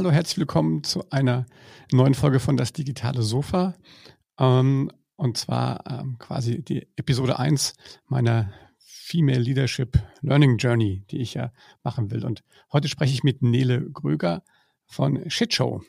hallo, herzlich willkommen zu einer neuen Folge von Das digitale Sofa. Ähm, und zwar ähm, quasi die Episode 1 meiner Female Leadership Learning Journey, die ich ja machen will. Und heute spreche ich mit Nele Gröger von Shitshow.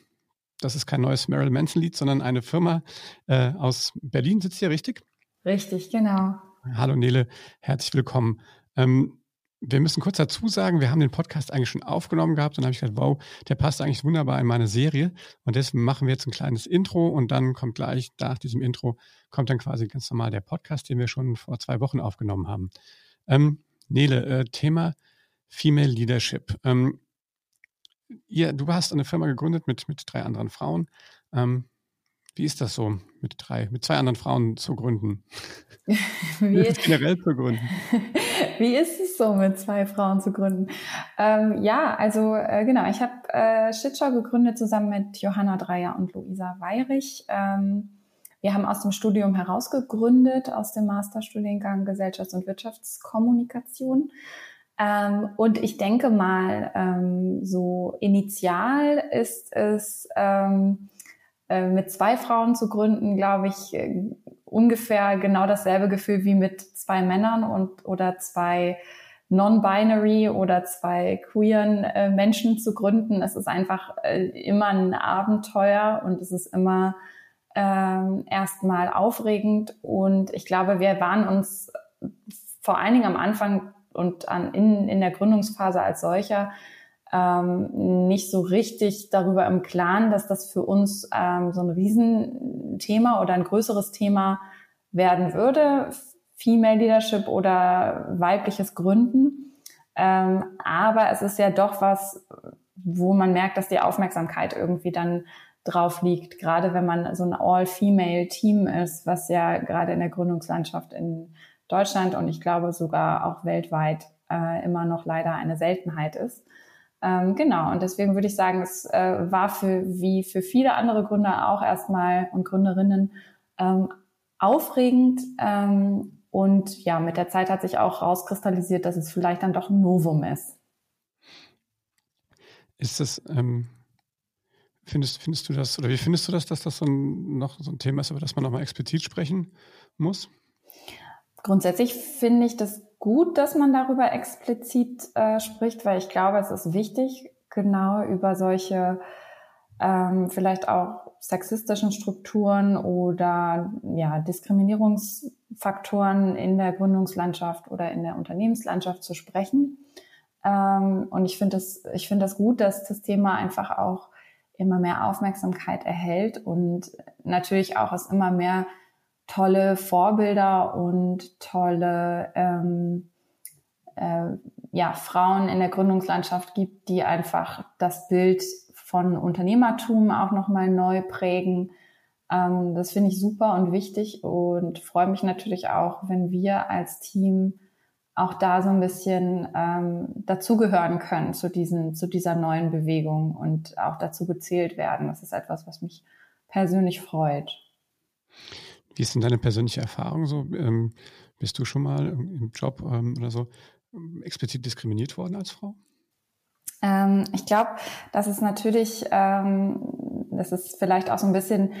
Das ist kein neues Marilyn Manson-Lied, sondern eine Firma äh, aus Berlin. Sitzt hier richtig? Richtig, genau. Hallo Nele, herzlich willkommen. Ähm, wir müssen kurz dazu sagen, wir haben den Podcast eigentlich schon aufgenommen gehabt und habe ich gedacht, wow, der passt eigentlich wunderbar in meine Serie. Und deswegen machen wir jetzt ein kleines Intro und dann kommt gleich nach diesem Intro, kommt dann quasi ganz normal der Podcast, den wir schon vor zwei Wochen aufgenommen haben. Ähm, Nele, äh, Thema Female Leadership. Ähm, ihr, du hast eine Firma gegründet mit, mit drei anderen Frauen. Ähm, wie ist das so, mit drei, mit zwei anderen Frauen zu gründen? Wie ist es generell zu gründen? Wie ist es so, mit zwei Frauen zu gründen? Ähm, ja, also äh, genau, ich habe äh, Shitshow gegründet zusammen mit Johanna Dreier und Luisa Weirich. Ähm, wir haben aus dem Studium heraus gegründet, aus dem Masterstudiengang Gesellschafts- und Wirtschaftskommunikation. Ähm, und ich denke mal, ähm, so initial ist es ähm, äh, mit zwei Frauen zu gründen, glaube ich, äh, ungefähr genau dasselbe Gefühl wie mit zwei Männern und oder zwei non-binary oder zwei queeren äh, Menschen zu gründen. Es ist einfach äh, immer ein Abenteuer und es ist immer ähm, erstmal aufregend. Und ich glaube, wir waren uns vor allen Dingen am Anfang und an, in, in der Gründungsphase als solcher ähm, nicht so richtig darüber im Klaren, dass das für uns ähm, so ein Riesenthema oder ein größeres Thema werden würde, Female Leadership oder weibliches Gründen. Ähm, aber es ist ja doch was, wo man merkt, dass die Aufmerksamkeit irgendwie dann drauf liegt, gerade wenn man so ein All-Female-Team ist, was ja gerade in der Gründungslandschaft in Deutschland und ich glaube sogar auch weltweit äh, immer noch leider eine Seltenheit ist. Ähm, genau, und deswegen würde ich sagen, es äh, war für wie für viele andere Gründer auch erstmal und Gründerinnen ähm, aufregend. Ähm, und ja, mit der Zeit hat sich auch rauskristallisiert, dass es vielleicht dann doch ein Novum ist. Ist das, ähm, findest, findest du das, oder wie findest du das, dass das so ein, noch so ein Thema ist, über das man nochmal explizit sprechen muss? Grundsätzlich finde ich das gut, dass man darüber explizit äh, spricht, weil ich glaube, es ist wichtig, genau über solche ähm, vielleicht auch sexistischen Strukturen oder ja, Diskriminierungsfaktoren in der Gründungslandschaft oder in der Unternehmenslandschaft zu sprechen. Ähm, und ich finde das, ich finde das gut, dass das Thema einfach auch immer mehr Aufmerksamkeit erhält und natürlich auch es immer mehr tolle Vorbilder und tolle ähm, äh, ja, Frauen in der Gründungslandschaft gibt, die einfach das Bild von Unternehmertum auch nochmal neu prägen. Ähm, das finde ich super und wichtig und freue mich natürlich auch, wenn wir als Team auch da so ein bisschen ähm, dazugehören können zu diesen, zu dieser neuen Bewegung und auch dazu gezählt werden. Das ist etwas, was mich persönlich freut. Wie ist denn deine persönliche Erfahrung so? Ähm, bist du schon mal im Job ähm, oder so ähm, explizit diskriminiert worden als Frau? Ähm, ich glaube, das ist natürlich, ähm, das ist vielleicht auch so ein bisschen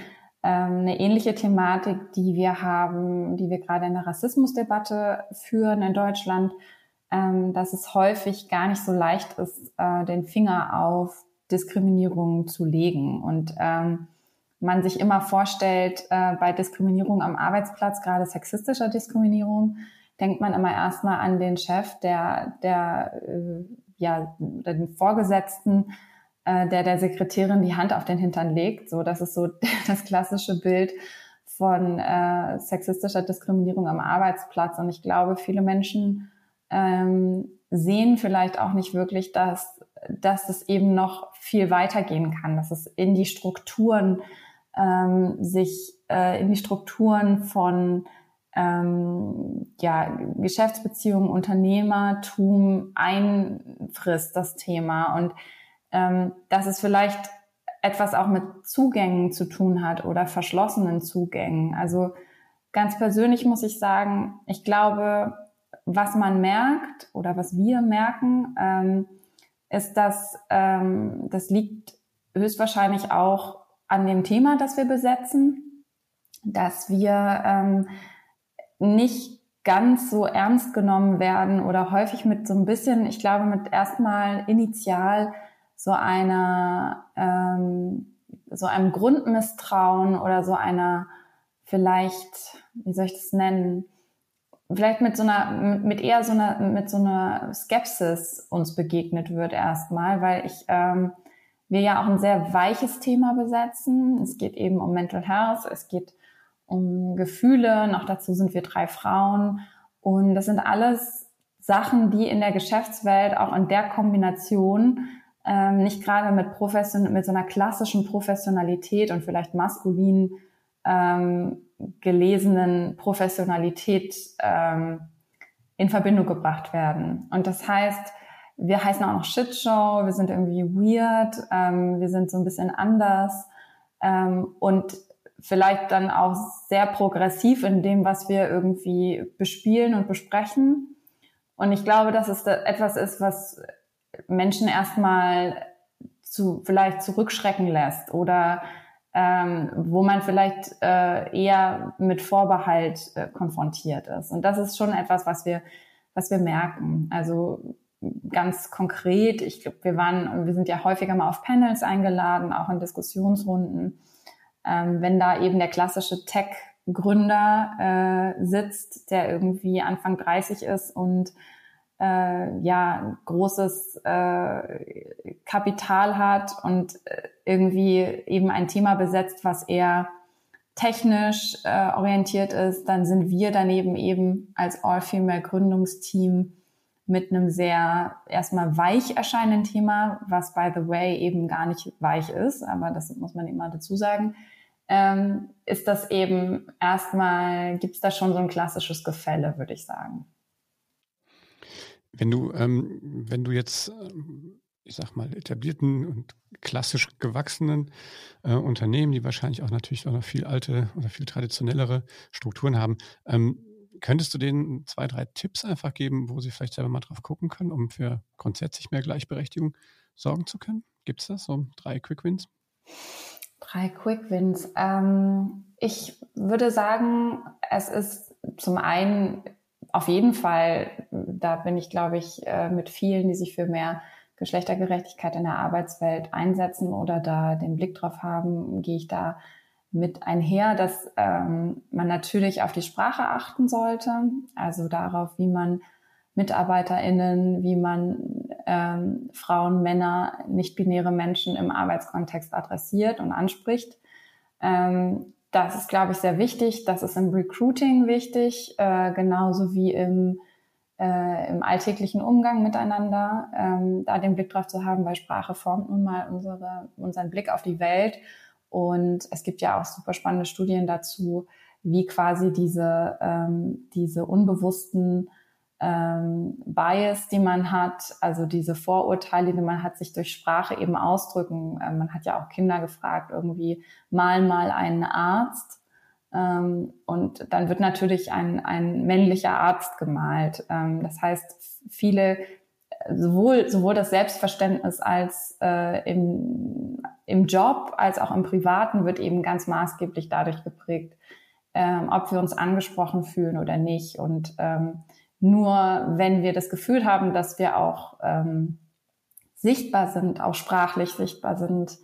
ähm, eine ähnliche Thematik, die wir haben, die wir gerade in der Rassismusdebatte führen in Deutschland, dass es häufig gar nicht so leicht ist, äh, den Finger auf Diskriminierung zu legen. Und ähm, man sich immer vorstellt, äh, bei Diskriminierung am Arbeitsplatz, gerade sexistischer Diskriminierung, denkt man immer erstmal an den Chef, der, der, äh, ja, den Vorgesetzten, äh, der der Sekretärin die Hand auf den Hintern legt. So, das ist so das klassische Bild von äh, sexistischer Diskriminierung am Arbeitsplatz. Und ich glaube, viele Menschen ähm, sehen vielleicht auch nicht wirklich, dass, dass es eben noch viel weitergehen kann, dass es in die Strukturen ähm, sich äh, in die Strukturen von ähm, ja, Geschäftsbeziehungen, Unternehmertum einfrisst, das Thema. Und ähm, dass es vielleicht etwas auch mit Zugängen zu tun hat oder verschlossenen Zugängen. Also ganz persönlich muss ich sagen, ich glaube, was man merkt oder was wir merken, ähm, ist, dass ähm, das liegt höchstwahrscheinlich auch an dem Thema, das wir besetzen, dass wir ähm, nicht ganz so ernst genommen werden oder häufig mit so ein bisschen, ich glaube, mit erstmal initial so einer, ähm, so einem Grundmisstrauen oder so einer vielleicht, wie soll ich das nennen, vielleicht mit so einer, mit eher so einer, mit so einer Skepsis uns begegnet wird erstmal, weil ich, ähm, wir ja auch ein sehr weiches Thema besetzen. Es geht eben um Mental Health, es geht um Gefühle, noch dazu sind wir drei Frauen und das sind alles Sachen, die in der Geschäftswelt auch in der Kombination ähm, nicht gerade mit Profession mit so einer klassischen Professionalität und vielleicht maskulinen ähm, gelesenen Professionalität ähm, in Verbindung gebracht werden. Und das heißt, wir heißen auch noch Shitshow, wir sind irgendwie weird, ähm, wir sind so ein bisschen anders ähm, und vielleicht dann auch sehr progressiv in dem, was wir irgendwie bespielen und besprechen. Und ich glaube, dass es etwas ist, was Menschen erstmal zu, vielleicht zurückschrecken lässt oder ähm, wo man vielleicht äh, eher mit Vorbehalt äh, konfrontiert ist. Und das ist schon etwas, was wir, was wir merken. Also ganz konkret, ich glaube, wir waren, wir sind ja häufiger mal auf Panels eingeladen, auch in Diskussionsrunden. Ähm, wenn da eben der klassische Tech-Gründer äh, sitzt, der irgendwie Anfang 30 ist und äh, ja großes äh, Kapital hat und äh, irgendwie eben ein Thema besetzt, was eher technisch äh, orientiert ist, dann sind wir daneben eben als All-Female Gründungsteam mit einem sehr erstmal weich erscheinenden Thema, was by the way eben gar nicht weich ist, aber das muss man immer dazu sagen, ähm, ist das eben erstmal, gibt es da schon so ein klassisches Gefälle, würde ich sagen. Wenn du, ähm, wenn du jetzt, ähm, ich sag mal, etablierten und klassisch gewachsenen äh, Unternehmen, die wahrscheinlich auch natürlich auch noch viel alte oder viel traditionellere Strukturen haben, ähm, könntest du denen zwei, drei Tipps einfach geben, wo sie vielleicht selber mal drauf gucken können, um für grundsätzlich mehr Gleichberechtigung sorgen zu können? Gibt es das, so drei Quick Wins? Drei Quick Wins. Ähm, ich würde sagen, es ist zum einen auf jeden Fall, da bin ich, glaube ich, äh, mit vielen, die sich für mehr Geschlechtergerechtigkeit in der Arbeitswelt einsetzen oder da den Blick drauf haben, gehe ich da mit einher, dass ähm, man natürlich auf die Sprache achten sollte, also darauf, wie man MitarbeiterInnen, wie man ähm, Frauen, Männer, nicht-binäre Menschen im Arbeitskontext adressiert und anspricht. Ähm, das ist, glaube ich, sehr wichtig. Das ist im Recruiting wichtig, äh, genauso wie im, äh, im alltäglichen Umgang miteinander, ähm, da den Blick drauf zu haben, weil Sprache formt nun mal unsere, unseren Blick auf die Welt. Und es gibt ja auch super spannende Studien dazu, wie quasi diese, ähm, diese unbewussten ähm, Bias, die man hat, also diese Vorurteile, die man hat, sich durch Sprache eben ausdrücken. Ähm, man hat ja auch Kinder gefragt, irgendwie mal mal einen Arzt. Ähm, und dann wird natürlich ein, ein männlicher Arzt gemalt. Ähm, das heißt, viele, sowohl, sowohl das Selbstverständnis als äh, im, im Job als auch im Privaten wird eben ganz maßgeblich dadurch geprägt, ähm, ob wir uns angesprochen fühlen oder nicht. Und ähm, nur wenn wir das Gefühl haben, dass wir auch ähm, sichtbar sind, auch sprachlich sichtbar sind,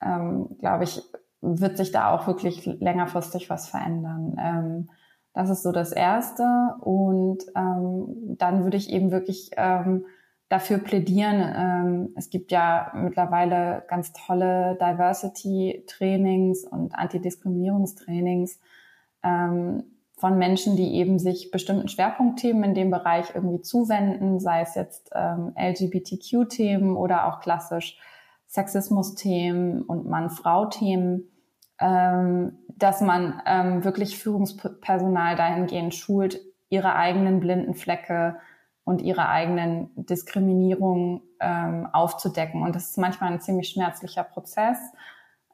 ähm, glaube ich, wird sich da auch wirklich längerfristig was verändern. Ähm, das ist so das Erste. Und ähm, dann würde ich eben wirklich ähm, dafür plädieren. Ähm, es gibt ja mittlerweile ganz tolle Diversity-Trainings und Antidiskriminierungstrainings. Ähm, von Menschen, die eben sich bestimmten Schwerpunktthemen in dem Bereich irgendwie zuwenden, sei es jetzt ähm, LGBTQ-Themen oder auch klassisch Sexismus-Themen und Mann-Frau-Themen, ähm, dass man ähm, wirklich Führungspersonal dahingehend schult, ihre eigenen blinden Flecke und ihre eigenen Diskriminierungen ähm, aufzudecken. Und das ist manchmal ein ziemlich schmerzlicher Prozess.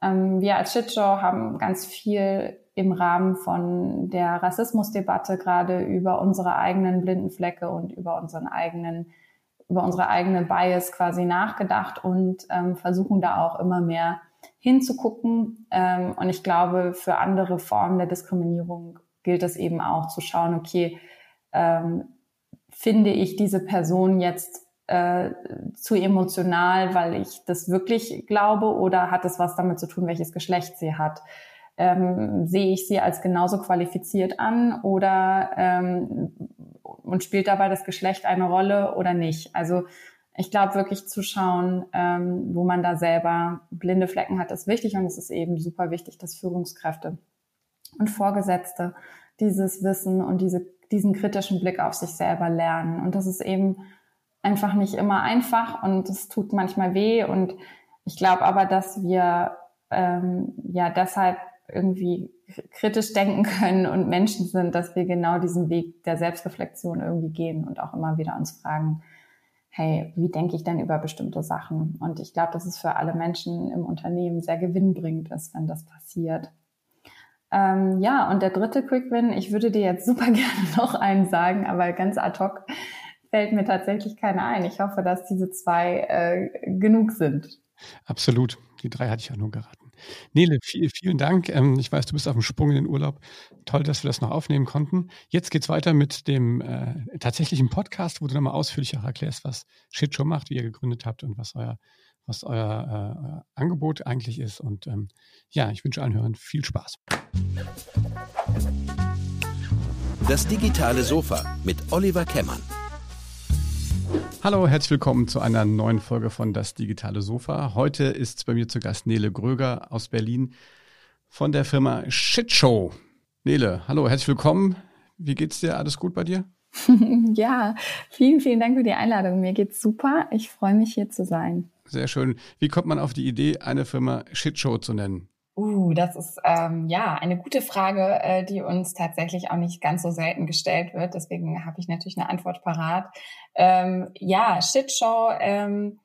Ähm, wir als Shitshow haben ganz viel im Rahmen von der Rassismusdebatte gerade über unsere eigenen blinden Flecke und über unseren eigenen über unsere eigene Bias quasi nachgedacht und ähm, versuchen da auch immer mehr hinzugucken. Ähm, und ich glaube, für andere Formen der Diskriminierung gilt es eben auch zu schauen, okay, ähm, finde ich diese Person jetzt äh, zu emotional, weil ich das wirklich glaube, oder hat es was damit zu tun, welches Geschlecht sie hat? Ähm, sehe ich sie als genauso qualifiziert an oder ähm, und spielt dabei das Geschlecht eine Rolle oder nicht? Also ich glaube wirklich zu schauen, ähm, wo man da selber blinde Flecken hat, ist wichtig und es ist eben super wichtig, dass Führungskräfte und Vorgesetzte dieses Wissen und diese, diesen kritischen Blick auf sich selber lernen. Und das ist eben einfach nicht immer einfach und es tut manchmal weh. Und ich glaube aber, dass wir ähm, ja deshalb irgendwie kritisch denken können und Menschen sind, dass wir genau diesen Weg der Selbstreflexion irgendwie gehen und auch immer wieder uns fragen, hey, wie denke ich denn über bestimmte Sachen? Und ich glaube, dass es für alle Menschen im Unternehmen sehr gewinnbringend ist, wenn das passiert. Ähm, ja, und der dritte Quick Win, ich würde dir jetzt super gerne noch einen sagen, aber ganz ad hoc fällt mir tatsächlich keiner ein. Ich hoffe, dass diese zwei äh, genug sind. Absolut. Die drei hatte ich auch nur geraten. Nele, viel, vielen Dank. Ähm, ich weiß, du bist auf dem Sprung in den Urlaub. Toll, dass wir das noch aufnehmen konnten. Jetzt geht's weiter mit dem äh, tatsächlichen Podcast, wo du nochmal ausführlich auch erklärst, was Shitshow macht, wie ihr gegründet habt und was euer, was euer äh, Angebot eigentlich ist. Und ähm, ja, ich wünsche allen Hörern viel Spaß. Das digitale Sofa mit Oliver Kemmern. Hallo, herzlich willkommen zu einer neuen Folge von Das digitale Sofa. Heute ist bei mir zu Gast Nele Gröger aus Berlin von der Firma Shitshow. Nele, hallo, herzlich willkommen. Wie geht's dir? Alles gut bei dir? ja, vielen, vielen Dank für die Einladung. Mir geht's super. Ich freue mich hier zu sein. Sehr schön. Wie kommt man auf die Idee, eine Firma Shitshow zu nennen? Uh, das ist ähm, ja eine gute Frage, äh, die uns tatsächlich auch nicht ganz so selten gestellt wird. Deswegen habe ich natürlich eine Antwort parat. Ähm, ja, Shitshow ähm,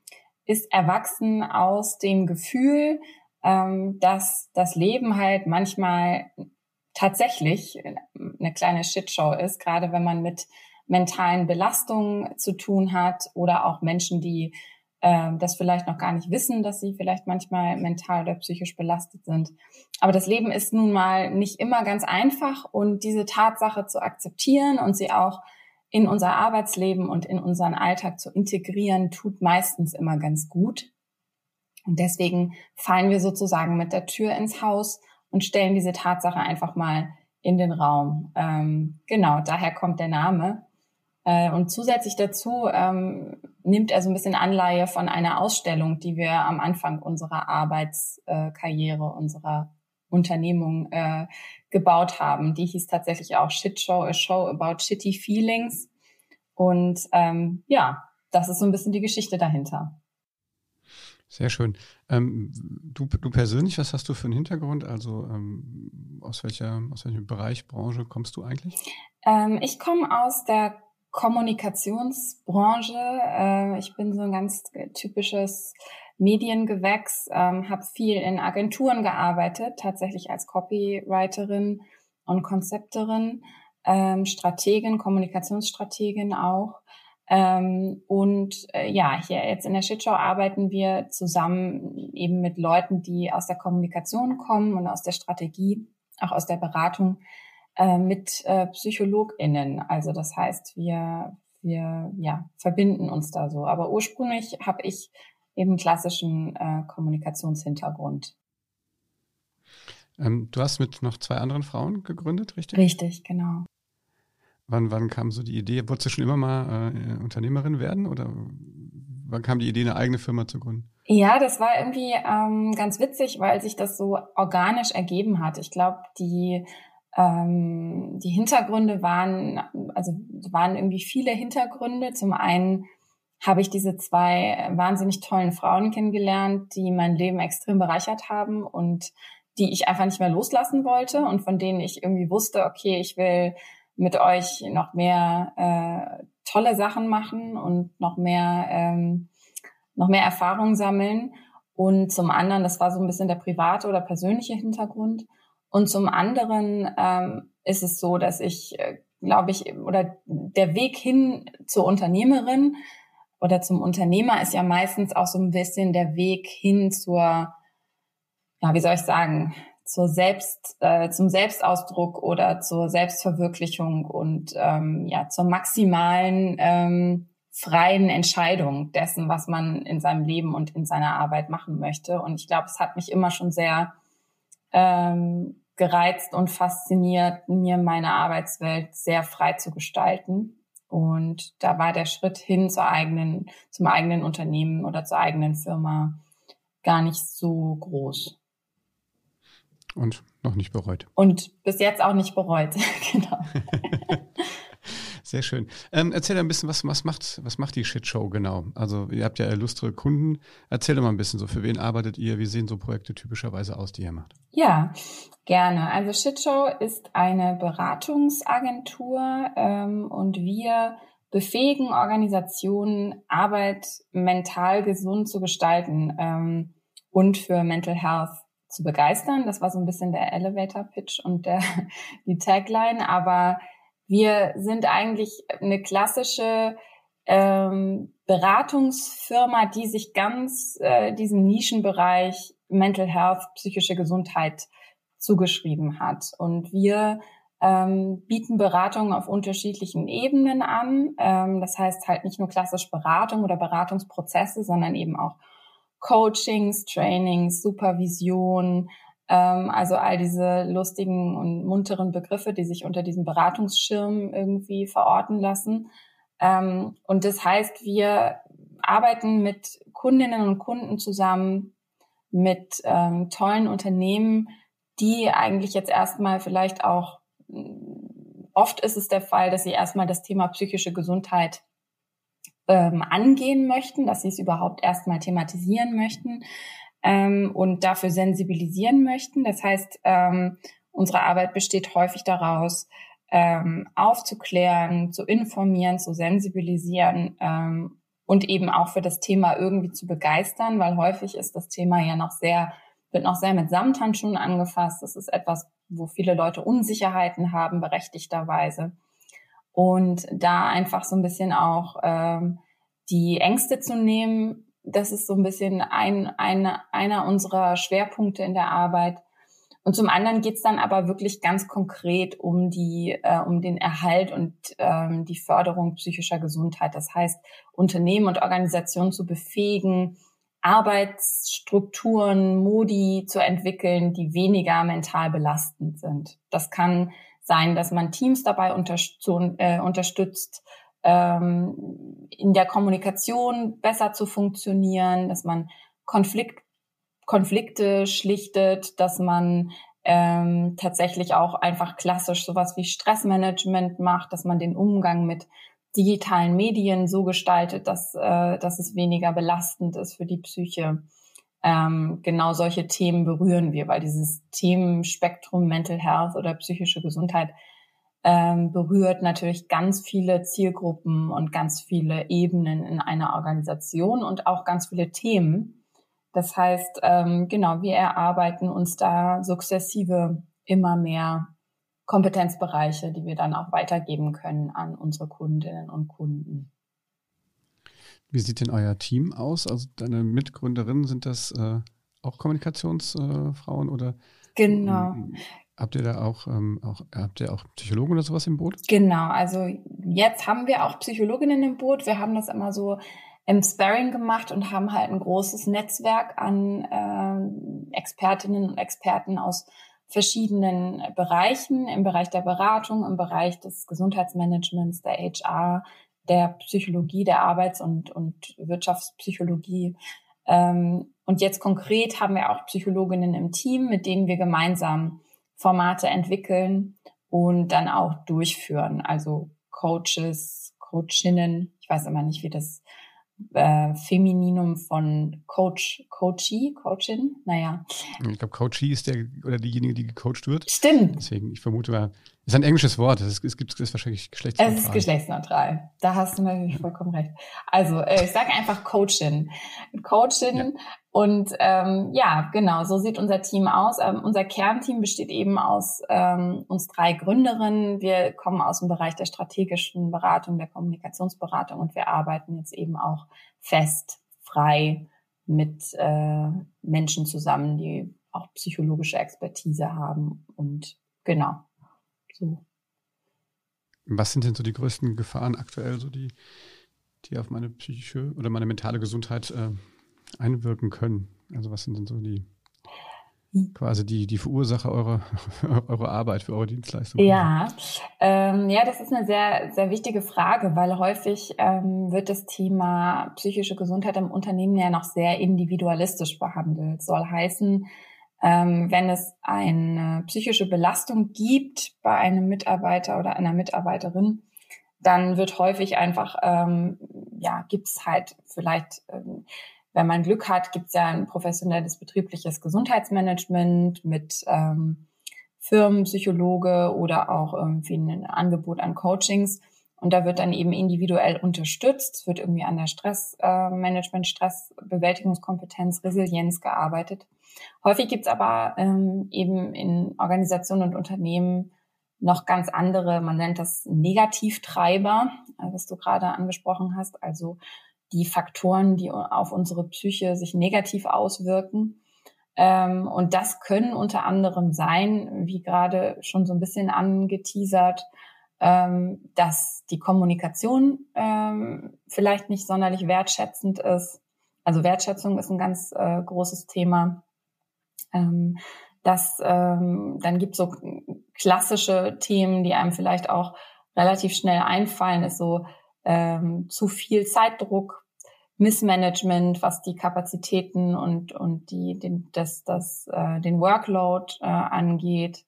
ist erwachsen aus dem Gefühl, ähm, dass das Leben halt manchmal tatsächlich eine kleine Shitshow ist, gerade wenn man mit mentalen Belastungen zu tun hat oder auch Menschen, die äh, das vielleicht noch gar nicht wissen, dass sie vielleicht manchmal mental oder psychisch belastet sind. Aber das Leben ist nun mal nicht immer ganz einfach und diese Tatsache zu akzeptieren und sie auch in unser Arbeitsleben und in unseren Alltag zu integrieren, tut meistens immer ganz gut. Und deswegen fallen wir sozusagen mit der Tür ins Haus und stellen diese Tatsache einfach mal in den Raum. Ähm, genau, daher kommt der Name. Äh, und zusätzlich dazu ähm, nimmt er so ein bisschen Anleihe von einer Ausstellung, die wir am Anfang unserer Arbeitskarriere, unserer Unternehmung äh, gebaut haben. Die hieß tatsächlich auch Shit Show, a Show about Shitty Feelings. Und ähm, ja, das ist so ein bisschen die Geschichte dahinter. Sehr schön. Ähm, du, du persönlich, was hast du für einen Hintergrund? Also ähm, aus, welcher, aus welchem Bereich, Branche kommst du eigentlich? Ähm, ich komme aus der Kommunikationsbranche. Äh, ich bin so ein ganz typisches Mediengewächs, ähm, habe viel in Agenturen gearbeitet, tatsächlich als Copywriterin und Konzepterin, ähm, Strategin, Kommunikationsstrategin auch. Ähm, und äh, ja, hier jetzt in der Shitshow arbeiten wir zusammen eben mit Leuten, die aus der Kommunikation kommen und aus der Strategie, auch aus der Beratung, äh, mit äh, PsychologInnen. Also das heißt, wir, wir ja, verbinden uns da so. Aber ursprünglich habe ich eben klassischen äh, Kommunikationshintergrund. Ähm, du hast mit noch zwei anderen Frauen gegründet, richtig? Richtig, genau. Wann, wann kam so die Idee? Wolltest du schon immer mal äh, Unternehmerin werden oder wann kam die Idee, eine eigene Firma zu gründen? Ja, das war irgendwie ähm, ganz witzig, weil sich das so organisch ergeben hat. Ich glaube, die ähm, die Hintergründe waren, also waren irgendwie viele Hintergründe. Zum einen habe ich diese zwei wahnsinnig tollen Frauen kennengelernt, die mein Leben extrem bereichert haben und die ich einfach nicht mehr loslassen wollte und von denen ich irgendwie wusste, okay, ich will mit euch noch mehr äh, tolle Sachen machen und noch mehr ähm, noch mehr Erfahrung sammeln. Und zum anderen, das war so ein bisschen der private oder persönliche Hintergrund. Und zum anderen ähm, ist es so, dass ich, äh, glaube ich, oder der Weg hin zur Unternehmerin oder zum Unternehmer ist ja meistens auch so ein bisschen der Weg hin zur, ja, wie soll ich sagen, zur Selbst, äh, zum Selbstausdruck oder zur Selbstverwirklichung und ähm, ja zur maximalen ähm, freien Entscheidung dessen, was man in seinem Leben und in seiner Arbeit machen möchte. Und ich glaube, es hat mich immer schon sehr ähm, gereizt und fasziniert, mir meine Arbeitswelt sehr frei zu gestalten. Und da war der Schritt hin zur eigenen, zum eigenen Unternehmen oder zur eigenen Firma gar nicht so groß. Und noch nicht bereut. Und bis jetzt auch nicht bereut, genau. Sehr schön. Ähm, erzähl ein bisschen, was, was, macht, was macht die Shitshow genau? Also ihr habt ja illustre Kunden. Erzähl doch mal ein bisschen so, für wen arbeitet ihr? Wie sehen so Projekte typischerweise aus, die ihr macht? Ja, gerne. Also Shitshow ist eine Beratungsagentur ähm, und wir befähigen Organisationen, Arbeit mental gesund zu gestalten ähm, und für Mental Health zu begeistern. Das war so ein bisschen der Elevator Pitch und der, die Tagline, aber wir sind eigentlich eine klassische ähm, Beratungsfirma, die sich ganz äh, diesem Nischenbereich Mental Health, psychische Gesundheit zugeschrieben hat. Und wir ähm, bieten Beratungen auf unterschiedlichen Ebenen an. Ähm, das heißt halt nicht nur klassisch Beratung oder Beratungsprozesse, sondern eben auch Coachings, Trainings, Supervision, also all diese lustigen und munteren Begriffe, die sich unter diesem Beratungsschirm irgendwie verorten lassen. Ähm, und das heißt, wir arbeiten mit Kundinnen und Kunden zusammen, mit ähm, tollen Unternehmen, die eigentlich jetzt erstmal vielleicht auch, oft ist es der Fall, dass sie erstmal das Thema psychische Gesundheit ähm, angehen möchten, dass sie es überhaupt erstmal thematisieren möchten ähm, und dafür sensibilisieren möchten. Das heißt, ähm, unsere Arbeit besteht häufig daraus, ähm, aufzuklären, zu informieren, zu sensibilisieren ähm, und eben auch für das Thema irgendwie zu begeistern, weil häufig ist das Thema ja noch sehr, wird noch sehr mit Samthandschuhen angefasst. Das ist etwas, wo viele Leute Unsicherheiten haben, berechtigterweise. Und da einfach so ein bisschen auch ähm, die Ängste zu nehmen, das ist so ein bisschen ein, eine, einer unserer Schwerpunkte in der Arbeit. Und zum anderen geht's dann aber wirklich ganz konkret um die, äh, um den Erhalt und ähm, die Förderung psychischer Gesundheit. Das heißt, Unternehmen und Organisationen zu befähigen, Arbeitsstrukturen, Modi zu entwickeln, die weniger mental belastend sind. Das kann sein, dass man Teams dabei unter, äh, unterstützt, ähm, in der Kommunikation besser zu funktionieren, dass man Konflikt, Konflikte schlichtet, dass man ähm, tatsächlich auch einfach klassisch sowas wie Stressmanagement macht, dass man den Umgang mit digitalen Medien so gestaltet, dass, äh, dass es weniger belastend ist für die Psyche. Ähm, genau solche Themen berühren wir, weil dieses Themenspektrum Mental Health oder psychische Gesundheit ähm, berührt natürlich ganz viele Zielgruppen und ganz viele Ebenen in einer Organisation und auch ganz viele Themen. Das heißt, ähm, genau, wir erarbeiten uns da sukzessive immer mehr Kompetenzbereiche, die wir dann auch weitergeben können an unsere Kundinnen und Kunden. Wie sieht denn euer Team aus? Also deine Mitgründerinnen, sind das äh, auch Kommunikationsfrauen äh, oder? Genau. Habt ihr da auch, ähm, auch, habt ihr auch Psychologen oder sowas im Boot? Genau, also jetzt haben wir auch Psychologinnen im Boot. Wir haben das immer so im Sparring gemacht und haben halt ein großes Netzwerk an äh, Expertinnen und Experten aus verschiedenen Bereichen, im Bereich der Beratung, im Bereich des Gesundheitsmanagements, der HR, der Psychologie, der Arbeits- und, und Wirtschaftspsychologie. Ähm, und jetzt konkret haben wir auch Psychologinnen im Team, mit denen wir gemeinsam Formate entwickeln und dann auch durchführen. Also Coaches, Coachinnen, ich weiß immer nicht, wie das äh, Femininum von Coach, Coachee, Coachin, naja. Ich glaube, Coachee ist der oder diejenige, die gecoacht wird. Stimmt. Deswegen, ich vermute mal, ist ein englisches Wort. Es, gibt es wahrscheinlich geschlechtsneutral. Es ist geschlechtsneutral. Da hast du natürlich vollkommen recht. Also äh, ich sage einfach Coachin. Coachin ja. und ähm, ja, genau, so sieht unser Team aus. Ähm, unser Kernteam besteht eben aus ähm, uns drei Gründerinnen. Wir kommen aus dem Bereich der strategischen Beratung, der Kommunikationsberatung und wir arbeiten jetzt eben auch fest, frei mit äh, Menschen zusammen, die auch psychologische Expertise haben und genau so. Was sind denn so die größten Gefahren aktuell, so die, die auf meine psychische oder meine mentale Gesundheit äh, einwirken können? Also was sind denn so die hm. quasi die, die Verursacher eurer, eurer Arbeit, für eure Dienstleistung? Ja, ähm, ja, das ist eine sehr, sehr wichtige Frage, weil häufig ähm, wird das Thema psychische Gesundheit im Unternehmen ja noch sehr individualistisch behandelt. Soll heißen, ähm, wenn es eine psychische Belastung gibt bei einem Mitarbeiter oder einer Mitarbeiterin, dann wird häufig einfach, ähm, ja, gibt's halt vielleicht, ähm, wenn man Glück hat, gibt's ja ein professionelles betriebliches Gesundheitsmanagement mit ähm, Firmenpsychologe oder auch irgendwie ein Angebot an Coachings. Und da wird dann eben individuell unterstützt, wird irgendwie an der Stressmanagement, äh, Stressbewältigungskompetenz, Resilienz gearbeitet. Häufig gibt's aber ähm, eben in Organisationen und Unternehmen noch ganz andere, man nennt das Negativtreiber, äh, was du gerade angesprochen hast, also die Faktoren, die auf unsere Psyche sich negativ auswirken. Ähm, und das können unter anderem sein, wie gerade schon so ein bisschen angeteasert, ähm, dass die Kommunikation ähm, vielleicht nicht sonderlich wertschätzend ist. Also Wertschätzung ist ein ganz äh, großes Thema. Ähm, das, ähm, dann gibt es so klassische Themen, die einem vielleicht auch relativ schnell einfallen, ist so ähm, zu viel Zeitdruck, Missmanagement, was die Kapazitäten und und die den das das äh, den Workload äh, angeht.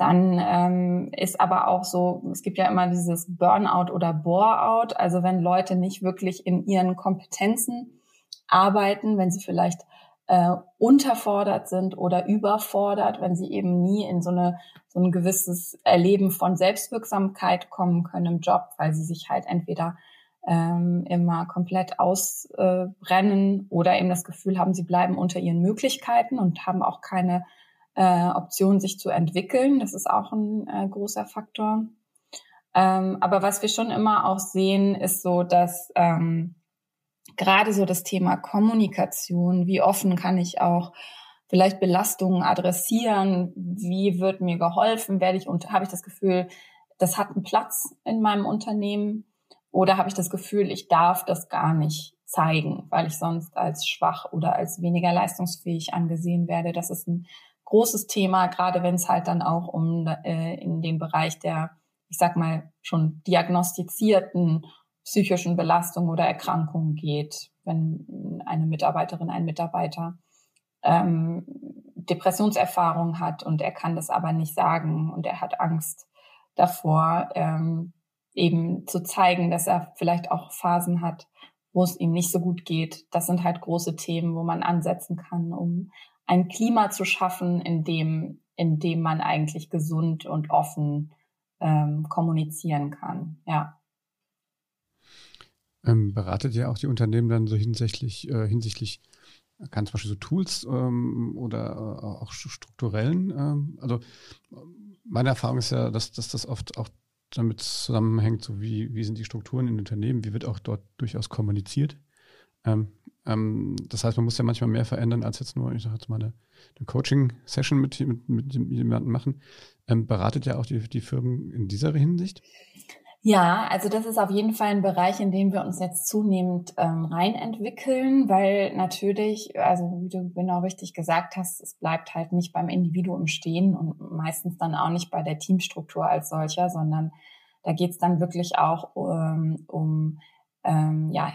Dann ähm, ist aber auch so, es gibt ja immer dieses Burnout oder Boreout, also wenn Leute nicht wirklich in ihren Kompetenzen arbeiten, wenn sie vielleicht äh, unterfordert sind oder überfordert, wenn sie eben nie in so, eine, so ein gewisses Erleben von Selbstwirksamkeit kommen können im Job, weil sie sich halt entweder ähm, immer komplett ausbrennen äh, oder eben das Gefühl haben, sie bleiben unter ihren Möglichkeiten und haben auch keine äh, Option, sich zu entwickeln. Das ist auch ein äh, großer Faktor. Ähm, aber was wir schon immer auch sehen, ist so, dass ähm, gerade so das Thema Kommunikation, wie offen kann ich auch vielleicht Belastungen adressieren, wie wird mir geholfen, werde ich und habe ich das Gefühl, das hat einen Platz in meinem Unternehmen oder habe ich das Gefühl, ich darf das gar nicht zeigen, weil ich sonst als schwach oder als weniger leistungsfähig angesehen werde. Das ist ein großes Thema, gerade wenn es halt dann auch um äh, in den Bereich der, ich sag mal, schon diagnostizierten psychischen Belastungen oder Erkrankungen geht, wenn eine Mitarbeiterin, ein Mitarbeiter ähm, Depressionserfahrung hat und er kann das aber nicht sagen und er hat Angst davor, ähm, eben zu zeigen, dass er vielleicht auch Phasen hat, wo es ihm nicht so gut geht. Das sind halt große Themen, wo man ansetzen kann, um ein Klima zu schaffen, in dem, in dem man eigentlich gesund und offen ähm, kommunizieren kann. Ja. Ähm, beratet ihr auch die Unternehmen dann so hinsichtlich, äh, hinsichtlich kann zum Beispiel so Tools ähm, oder äh, auch strukturellen? Ähm, also meine Erfahrung ist ja, dass, dass das oft auch damit zusammenhängt, so wie, wie sind die Strukturen in Unternehmen, wie wird auch dort durchaus kommuniziert. Ähm, ähm, das heißt, man muss ja manchmal mehr verändern, als jetzt nur, ich sage jetzt mal, eine, eine Coaching-Session mit, mit, mit jemandem machen. Ähm, beratet ja auch die, die Firmen in dieser Hinsicht? Ja, also das ist auf jeden Fall ein Bereich, in dem wir uns jetzt zunehmend ähm, reinentwickeln, weil natürlich, also wie du genau richtig gesagt hast, es bleibt halt nicht beim Individuum stehen und meistens dann auch nicht bei der Teamstruktur als solcher, sondern da geht's dann wirklich auch ähm, um ähm, ja,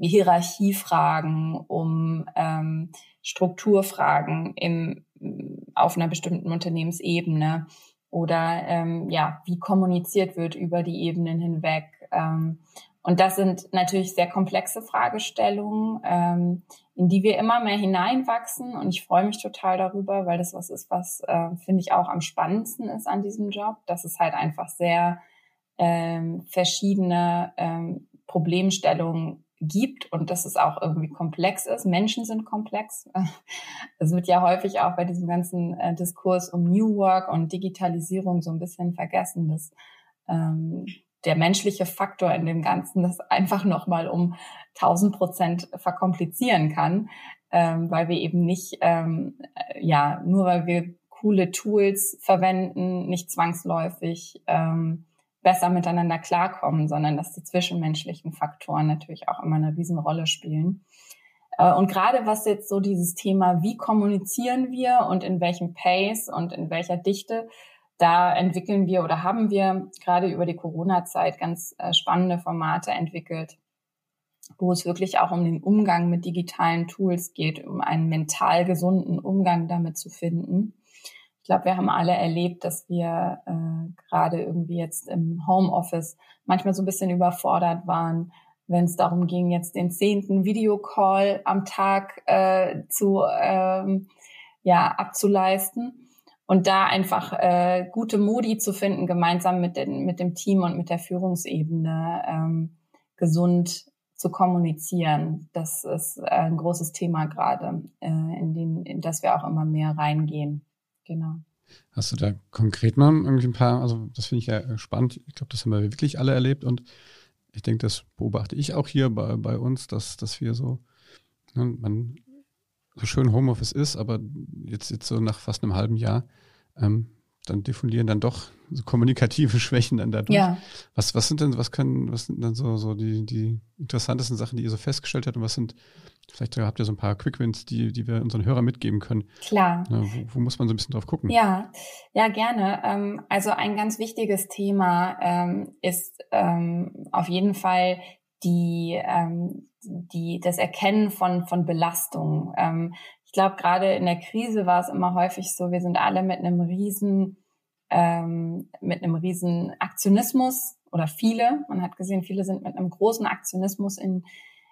Hierarchiefragen, um ähm, Strukturfragen im, auf einer bestimmten Unternehmensebene oder ähm, ja, wie kommuniziert wird über die Ebenen hinweg. Ähm, Und das sind natürlich sehr komplexe Fragestellungen, ähm, in die wir immer mehr hineinwachsen. Und ich freue mich total darüber, weil das was ist, was äh, finde ich auch am spannendsten ist an diesem Job, dass es halt einfach sehr ähm, verschiedene ähm, Problemstellungen gibt und dass es auch irgendwie komplex ist. Menschen sind komplex. Es wird ja häufig auch bei diesem ganzen äh, Diskurs um New Work und Digitalisierung so ein bisschen vergessen, dass ähm, der menschliche Faktor in dem Ganzen das einfach nochmal um 1000 Prozent verkomplizieren kann, ähm, weil wir eben nicht, ähm, äh, ja, nur weil wir coole Tools verwenden, nicht zwangsläufig ähm, besser miteinander klarkommen, sondern dass die zwischenmenschlichen Faktoren natürlich auch immer eine Riesenrolle spielen. Äh, und gerade was jetzt so dieses Thema, wie kommunizieren wir und in welchem Pace und in welcher Dichte, da entwickeln wir oder haben wir gerade über die Corona-Zeit ganz äh, spannende Formate entwickelt, wo es wirklich auch um den Umgang mit digitalen Tools geht, um einen mental gesunden Umgang damit zu finden glaube, wir haben alle erlebt, dass wir äh, gerade irgendwie jetzt im Homeoffice manchmal so ein bisschen überfordert waren, wenn es darum ging, jetzt den zehnten Videocall am Tag äh, zu ähm, ja abzuleisten und da einfach äh, gute Modi zu finden, gemeinsam mit, den, mit dem Team und mit der Führungsebene ähm, gesund zu kommunizieren. Das ist ein großes Thema gerade, äh, in, den, in das wir auch immer mehr reingehen. Genau. Hast du da konkret mal irgendwie ein paar, also das finde ich ja spannend. Ich glaube, das haben wir wirklich alle erlebt und ich denke, das beobachte ich auch hier bei, bei uns, dass, dass wir so, ne, man so schön Homeoffice ist, aber jetzt, jetzt so nach fast einem halben Jahr, ähm, dann diffundieren dann doch so kommunikative Schwächen dann dadurch. Ja. Was, was sind denn, was können, was sind dann so, so die, die interessantesten Sachen, die ihr so festgestellt habt und was sind Vielleicht habt ihr so ein paar Quickwins, die, die wir unseren Hörern mitgeben können. Klar. Ja, wo, wo, muss man so ein bisschen drauf gucken? Ja, ja, gerne. Ähm, also ein ganz wichtiges Thema ähm, ist ähm, auf jeden Fall die, die, das Erkennen von, von Belastung. Ich glaube, gerade in der Krise war es immer häufig so, wir sind alle mit einem riesen, mit einem riesen Aktionismus oder viele, man hat gesehen, viele sind mit einem großen Aktionismus in,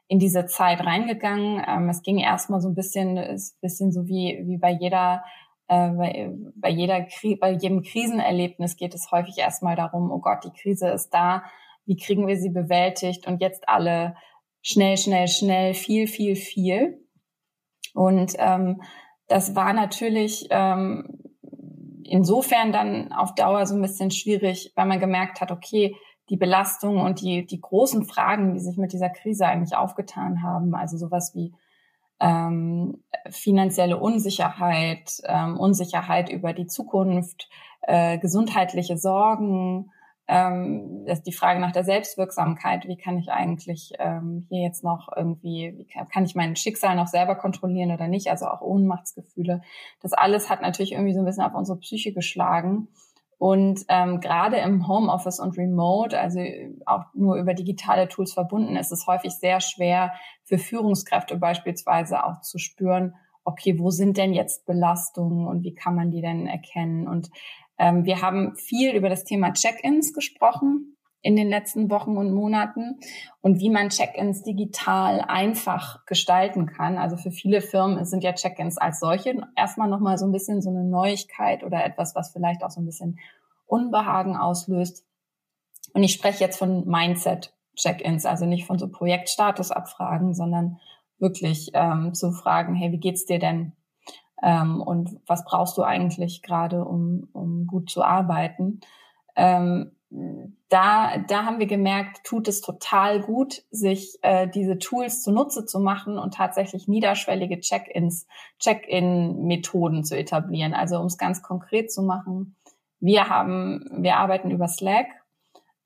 in diese Zeit reingegangen. Ähm, es ging erstmal so ein bisschen, ist ein bisschen so wie, wie bei jeder, äh, bei, bei jeder, bei jedem Krisenerlebnis geht es häufig erstmal darum, oh Gott, die Krise ist da, wie kriegen wir sie bewältigt und jetzt alle schnell, schnell, schnell, viel, viel, viel. Und ähm, das war natürlich ähm, insofern dann auf Dauer so ein bisschen schwierig, weil man gemerkt hat, okay, die Belastung und die, die großen Fragen, die sich mit dieser Krise eigentlich aufgetan haben, also sowas wie ähm, finanzielle Unsicherheit, ähm, Unsicherheit über die Zukunft, äh, gesundheitliche Sorgen, ähm, das die Frage nach der Selbstwirksamkeit, wie kann ich eigentlich ähm, hier jetzt noch irgendwie, wie kann, kann ich mein Schicksal noch selber kontrollieren oder nicht, also auch Ohnmachtsgefühle. Das alles hat natürlich irgendwie so ein bisschen auf unsere Psyche geschlagen. Und ähm, gerade im Homeoffice und Remote, also auch nur über digitale Tools verbunden, ist es häufig sehr schwer für Führungskräfte beispielsweise auch zu spüren, okay, wo sind denn jetzt Belastungen und wie kann man die denn erkennen? Und ähm, wir haben viel über das Thema Check-ins gesprochen in den letzten Wochen und Monaten und wie man Check-ins digital einfach gestalten kann. Also für viele Firmen sind ja Check-ins als solche erstmal nochmal so ein bisschen so eine Neuigkeit oder etwas, was vielleicht auch so ein bisschen Unbehagen auslöst. Und ich spreche jetzt von Mindset-Check-ins, also nicht von so Projektstatusabfragen, sondern wirklich ähm, zu fragen, hey, wie geht's dir denn? Ähm, und was brauchst du eigentlich gerade, um, um gut zu arbeiten? Ähm, da, da haben wir gemerkt, tut es total gut, sich äh, diese Tools zunutze zu machen und tatsächlich niederschwellige Check-ins, Check-in-Methoden zu etablieren. Also um es ganz konkret zu machen, wir haben, wir arbeiten über Slack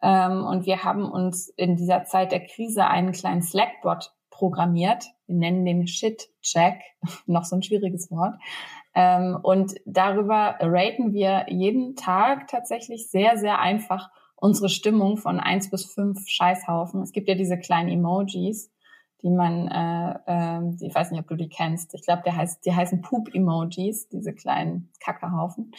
ähm, und wir haben uns in dieser Zeit der Krise einen kleinen Slack-Bot programmiert. Wir nennen den Shit-Check, noch so ein schwieriges Wort. Ähm, und darüber raten wir jeden Tag tatsächlich sehr, sehr einfach unsere Stimmung von eins bis fünf Scheißhaufen. Es gibt ja diese kleinen Emojis, die man, äh, äh, ich weiß nicht, ob du die kennst. Ich glaube, der heißt, die heißen Poop-Emojis, diese kleinen Kackehaufen.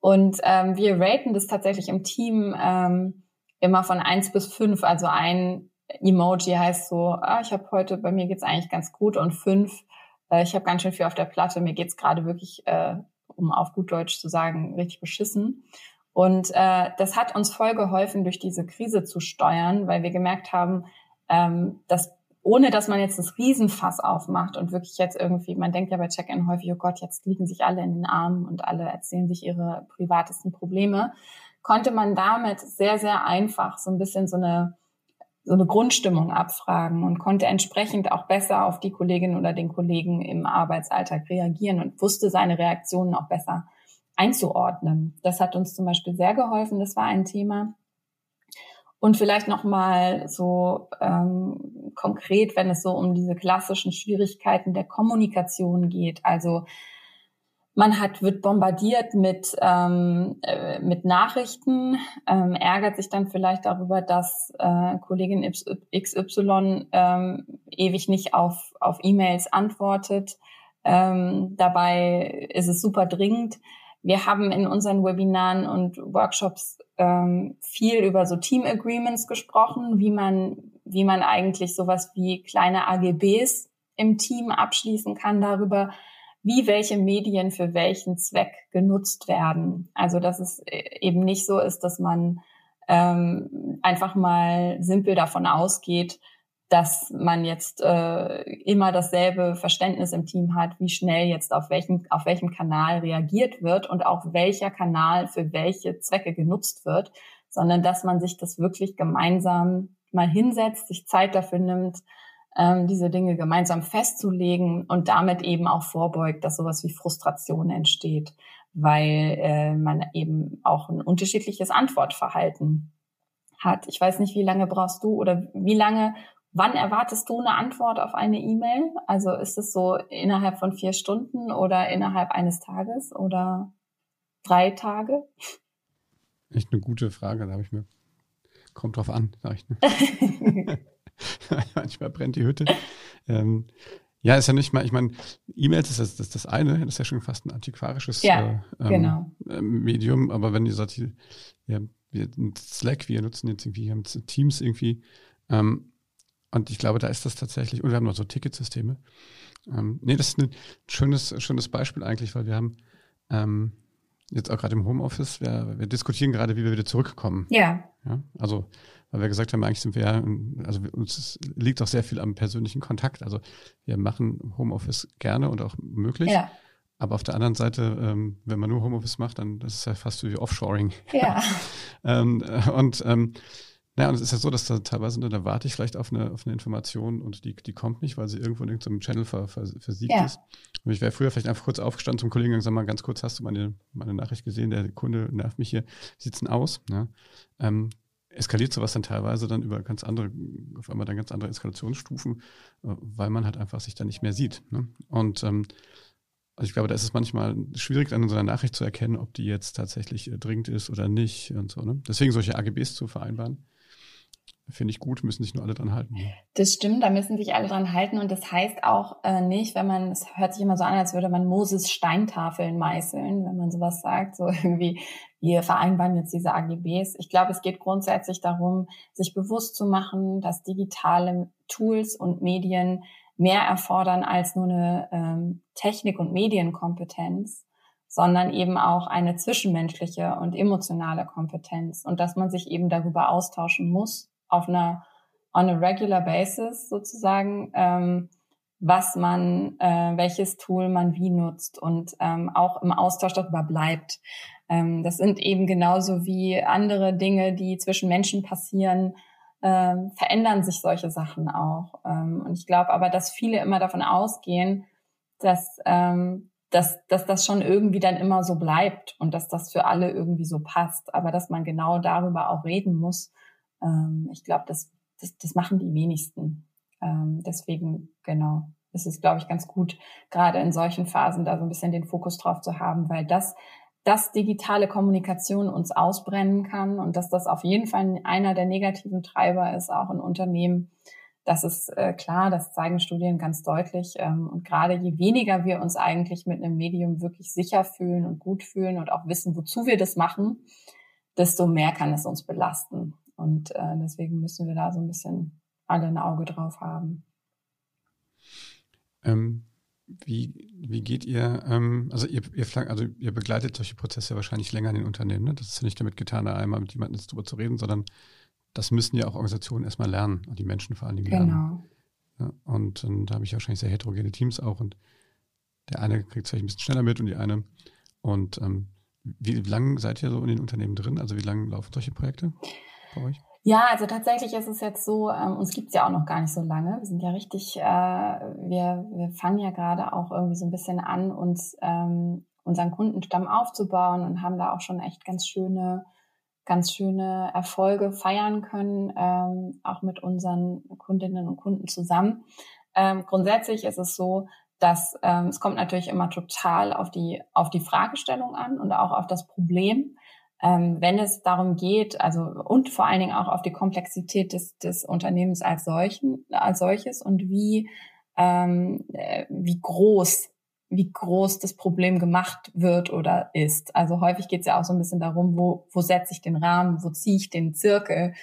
Und ähm, wir raten das tatsächlich im Team ähm, immer von eins bis fünf. Also ein Emoji heißt so, ah, ich habe heute, bei mir geht's eigentlich ganz gut und fünf, äh, ich habe ganz schön viel auf der Platte, mir geht's gerade wirklich, äh, um auf gut Deutsch zu sagen, richtig beschissen. Und äh, das hat uns voll geholfen, durch diese Krise zu steuern, weil wir gemerkt haben, ähm, dass ohne dass man jetzt das Riesenfass aufmacht und wirklich jetzt irgendwie, man denkt ja bei Check-in häufig, oh Gott, jetzt liegen sich alle in den Armen und alle erzählen sich ihre privatesten Probleme, konnte man damit sehr, sehr einfach so ein bisschen so eine, so eine Grundstimmung abfragen und konnte entsprechend auch besser auf die Kollegin oder den Kollegen im Arbeitsalltag reagieren und wusste seine Reaktionen auch besser einzuordnen. Das hat uns zum Beispiel sehr geholfen. Das war ein Thema. Und vielleicht noch mal so ähm, konkret, wenn es so um diese klassischen Schwierigkeiten der Kommunikation geht. Also man hat wird bombardiert mit ähm, äh, mit Nachrichten, ähm, ärgert sich dann vielleicht darüber, dass äh, Kollegin XY ähm, ewig nicht auf auf E-Mails antwortet. Ähm, dabei ist es super dringend. Wir haben in unseren Webinaren und Workshops ähm, viel über so Team Agreements gesprochen, wie man, wie man eigentlich sowas wie kleine AGBs im Team abschließen kann darüber, wie welche Medien für welchen Zweck genutzt werden. Also dass es äh, eben nicht so ist, dass man ähm, einfach mal simpel davon ausgeht, dass man jetzt äh, immer dasselbe Verständnis im Team hat, wie schnell jetzt auf welchem, auf welchem Kanal reagiert wird und auch welcher Kanal für welche Zwecke genutzt wird, sondern dass man sich das wirklich gemeinsam mal hinsetzt, sich Zeit dafür nimmt, ähm, diese Dinge gemeinsam festzulegen und damit eben auch vorbeugt, dass sowas wie Frustration entsteht, weil äh, man eben auch ein unterschiedliches Antwortverhalten hat. Ich weiß nicht, wie lange brauchst du oder wie lange Wann erwartest du eine Antwort auf eine E-Mail? Also ist es so innerhalb von vier Stunden oder innerhalb eines Tages oder drei Tage? Echt eine gute Frage, da habe ich mir. Kommt drauf an, sage ich. Ne? Manchmal brennt die Hütte. Ähm, ja, ist ja nicht mal, ich meine, E-Mails ist das, das, das eine, das ist ja schon fast ein antiquarisches ja, äh, ähm, genau. Ähm, Medium, aber wenn ihr sagt, ja, wir Slack, wir nutzen jetzt irgendwie, wir haben Teams irgendwie, ähm, und ich glaube, da ist das tatsächlich, und wir haben noch so Ticketsysteme. Ähm, nee, das ist ein schönes, schönes Beispiel eigentlich, weil wir haben ähm, jetzt auch gerade im Homeoffice, wir, wir diskutieren gerade, wie wir wieder zurückkommen. Ja. ja. Also, weil wir gesagt haben, eigentlich sind wir, also uns liegt auch sehr viel am persönlichen Kontakt. Also wir machen Homeoffice gerne und auch möglich. Ja. Aber auf der anderen Seite, ähm, wenn man nur Homeoffice macht, dann das ist ja fast so wie Offshoring. Ja. ähm, und ähm, naja, und es ist ja so, dass da teilweise, da warte ich vielleicht auf eine, auf eine Information und die, die kommt nicht, weil sie irgendwo in irgendeinem Channel ver, ver, versiegt ja. ist. Und ich wäre früher vielleicht einfach kurz aufgestanden zum Kollegen und gesagt, mal ganz kurz, hast du meine, meine Nachricht gesehen, der Kunde nervt mich hier, denn aus? Ja, ähm, eskaliert sowas dann teilweise dann über ganz andere, auf einmal dann ganz andere Eskalationsstufen, äh, weil man halt einfach sich dann nicht mehr sieht. Ne? Und ähm, also ich glaube, da ist es manchmal schwierig, dann in so einer Nachricht zu erkennen, ob die jetzt tatsächlich äh, dringend ist oder nicht und so. Ne? Deswegen solche AGBs zu vereinbaren finde ich gut, müssen sich nur alle dran halten. Das stimmt, da müssen sich alle dran halten und das heißt auch äh, nicht, wenn man, es hört sich immer so an, als würde man Moses Steintafeln meißeln, wenn man sowas sagt, so irgendwie, wir vereinbaren jetzt diese AGBs. Ich glaube, es geht grundsätzlich darum, sich bewusst zu machen, dass digitale Tools und Medien mehr erfordern als nur eine ähm, Technik- und Medienkompetenz, sondern eben auch eine zwischenmenschliche und emotionale Kompetenz und dass man sich eben darüber austauschen muss auf einer on a regular basis sozusagen, ähm, was man, äh, welches Tool man wie nutzt und ähm, auch im Austausch darüber bleibt. Ähm, das sind eben genauso wie andere Dinge, die zwischen Menschen passieren, ähm, verändern sich solche Sachen auch. Ähm, und ich glaube aber, dass viele immer davon ausgehen, dass, ähm, dass, dass das schon irgendwie dann immer so bleibt und dass das für alle irgendwie so passt, aber dass man genau darüber auch reden muss ähm, ich glaube, das, das, das machen die wenigsten. Ähm, deswegen, genau, ist es, glaube ich, ganz gut, gerade in solchen Phasen da so ein bisschen den Fokus drauf zu haben, weil das, dass digitale Kommunikation uns ausbrennen kann und dass das auf jeden Fall einer der negativen Treiber ist, auch in Unternehmen. Das ist äh, klar, das zeigen Studien ganz deutlich. Ähm, und gerade je weniger wir uns eigentlich mit einem Medium wirklich sicher fühlen und gut fühlen und auch wissen, wozu wir das machen, desto mehr kann es uns belasten. Und äh, deswegen müssen wir da so ein bisschen alle ein Auge drauf haben. Ähm, wie, wie geht ihr, ähm, also ihr, ihr, also ihr begleitet solche Prozesse wahrscheinlich länger in den Unternehmen, ne? Das ist ja nicht damit getan, da einmal mit jemandem darüber zu reden, sondern das müssen ja auch Organisationen erstmal lernen und die Menschen vor allen Dingen lernen. Genau. Ja, und, und da habe ich wahrscheinlich sehr heterogene Teams auch und der eine kriegt es vielleicht ein bisschen schneller mit und die eine. Und ähm, wie, wie lange seid ihr so in den Unternehmen drin? Also wie lange laufen solche Projekte bei euch? Ja, also tatsächlich ist es jetzt so, ähm, uns gibt's ja auch noch gar nicht so lange. Wir sind ja richtig, äh, wir, wir fangen ja gerade auch irgendwie so ein bisschen an, uns ähm, unseren Kundenstamm aufzubauen und haben da auch schon echt ganz schöne, ganz schöne Erfolge feiern können, ähm, auch mit unseren Kundinnen und Kunden zusammen. Ähm, grundsätzlich ist es so, dass ähm, es kommt natürlich immer total auf die auf die Fragestellung an und auch auf das Problem ähm, wenn es darum geht, also und vor allen Dingen auch auf die Komplexität des, des Unternehmens als solchen, als solches und wie ähm, äh, wie groß wie groß das Problem gemacht wird oder ist. Also häufig geht es ja auch so ein bisschen darum, wo, wo setze ich den Rahmen, wo ziehe ich den Zirkel.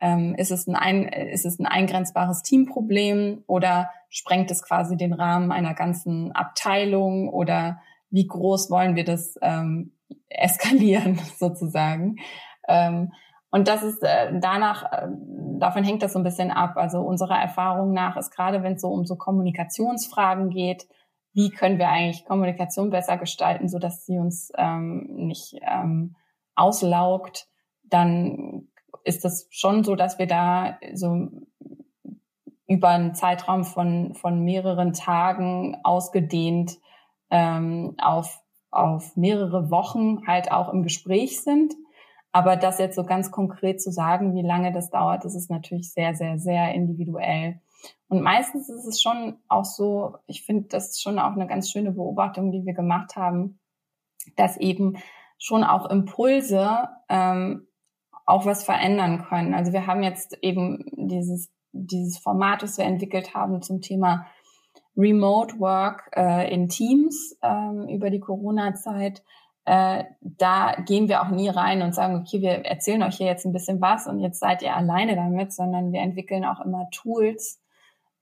Ähm, ist, es ein, ein, ist es ein eingrenzbares Teamproblem oder sprengt es quasi den Rahmen einer ganzen Abteilung oder wie groß wollen wir das ähm, eskalieren sozusagen. Ähm, und das ist äh, danach, äh, davon hängt das so ein bisschen ab. Also unserer Erfahrung nach ist gerade, wenn es so um so Kommunikationsfragen geht, wie können wir eigentlich Kommunikation besser gestalten, so dass sie uns ähm, nicht ähm, auslaugt, dann ist das schon so, dass wir da so über einen Zeitraum von, von mehreren Tagen ausgedehnt ähm, auf auf mehrere Wochen halt auch im Gespräch sind. Aber das jetzt so ganz konkret zu sagen, wie lange das dauert, das ist natürlich sehr, sehr, sehr individuell. Und meistens ist es schon auch so, ich finde, das ist schon auch eine ganz schöne Beobachtung, die wir gemacht haben, dass eben schon auch Impulse ähm, auch was verändern können. Also wir haben jetzt eben dieses, dieses Format, das wir entwickelt haben zum Thema Remote Work äh, in Teams ähm, über die Corona-Zeit. Äh, da gehen wir auch nie rein und sagen, okay, wir erzählen euch hier jetzt ein bisschen was und jetzt seid ihr alleine damit, sondern wir entwickeln auch immer Tools,